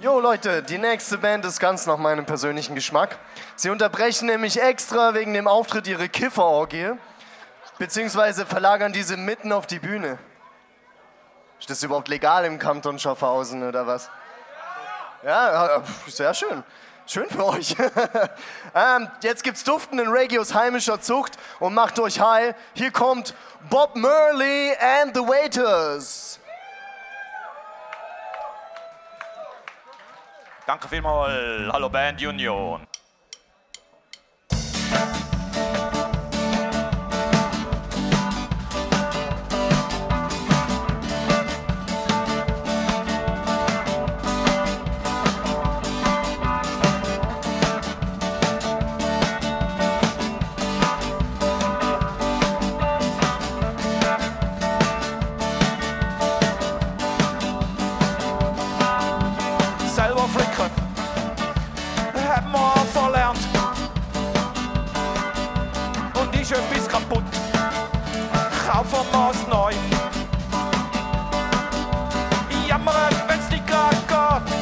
Jo Leute, die nächste Band ist ganz nach meinem persönlichen Geschmack. Sie unterbrechen nämlich extra wegen dem Auftritt ihre Kifferorgie, beziehungsweise verlagern diese mitten auf die Bühne. Ist das überhaupt legal im Kanton Schaffhausen oder was? Ja, sehr schön. Schön für euch. ähm, jetzt gibt's duftenden aus heimischer Zucht und macht euch high. Hier kommt Bob Merle and the Waiters. Danke vielmals. Hallo Band Union. Kaufen wir es neu. Jammern, wenn's nicht grad geht.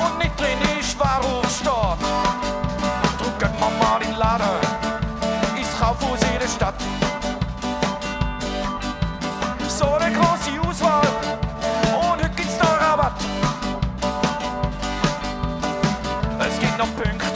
Und nicht drin ist, warum steht. Drücken wir mal in den Laden. Ins Kaufhaus in der Stadt. So eine große Auswahl. Und heute gibt's noch Rabatt. Es gibt noch Punkte,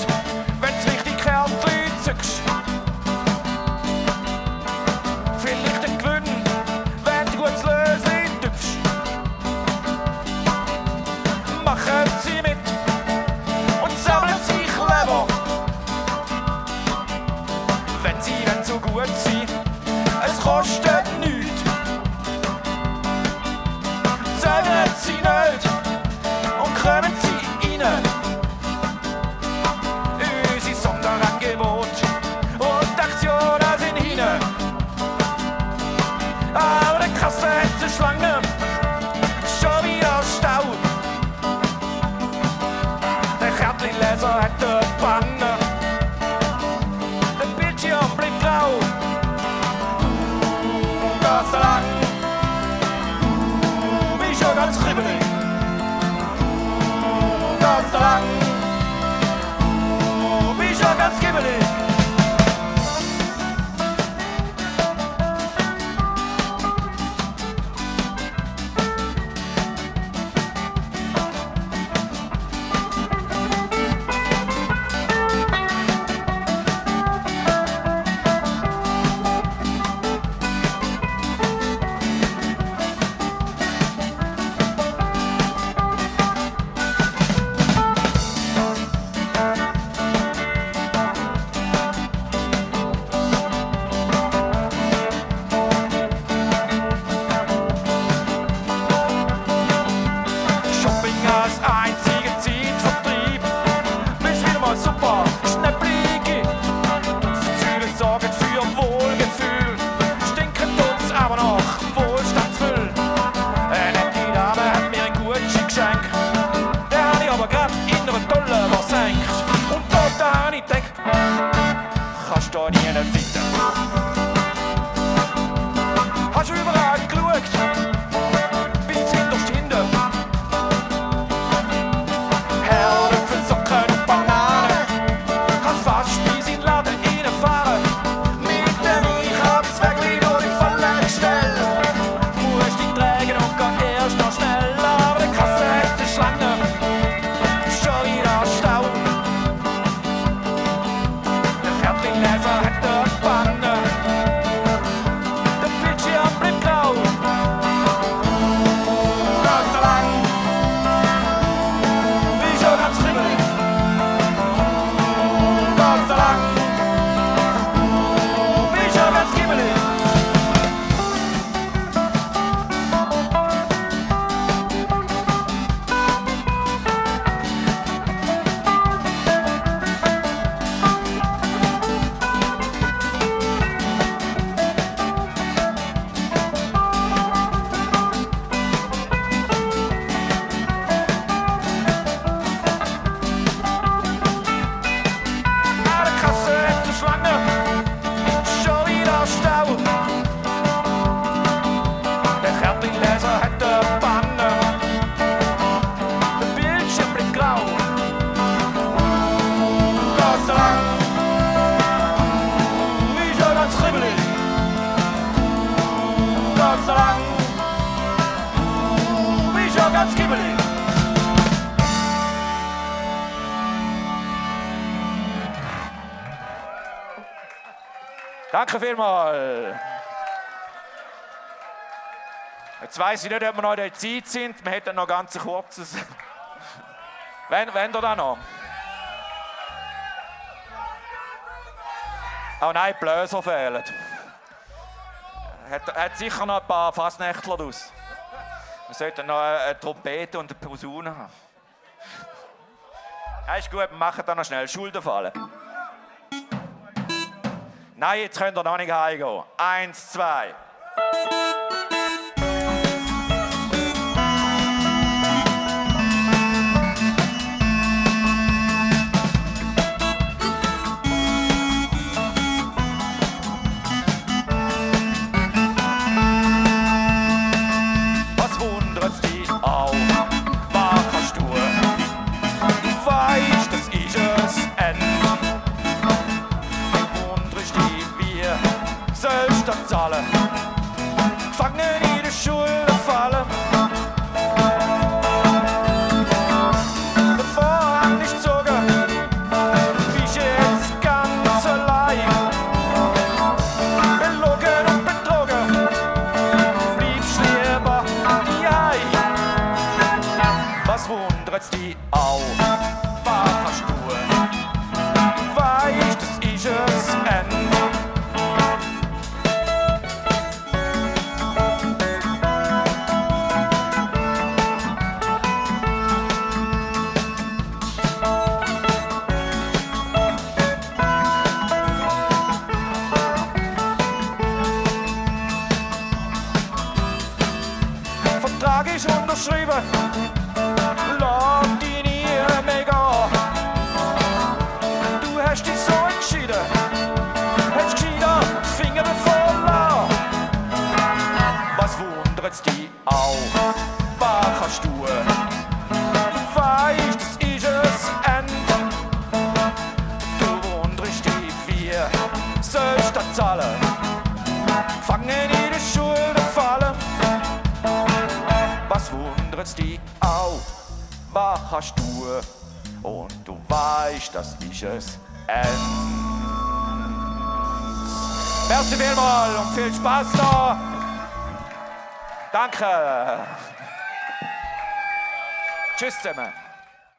Eine Panne, der Bildschirm blinkt grau. Gott sei Dank, bin ich schon ganz kribbelig. Gott sei Dank. bin ich schon ganz kibbelig. Hans Gibbeling. Danke vielmals. Jetzt weiss ich nicht, ob wir noch in der Zeit sind. Wir hätten noch ganz kurzes. wenn, wenn ihr da noch? Oh nein, die Bläser fehlen. Hat, hat sicher noch ein paar Fassnächtler draus. Wir sollten noch eine, eine Trompete und eine Posaune haben. Ja, ist gut, wir machen dann noch schnell. Schulden fallen. Nein, jetzt könnt ihr noch nicht heimgehen. Eins, zwei. Vertrag ist Kannst du? Und du weißt, das ist es End. Merci vielmals und viel Spaß noch. Danke. Tschüss zusammen.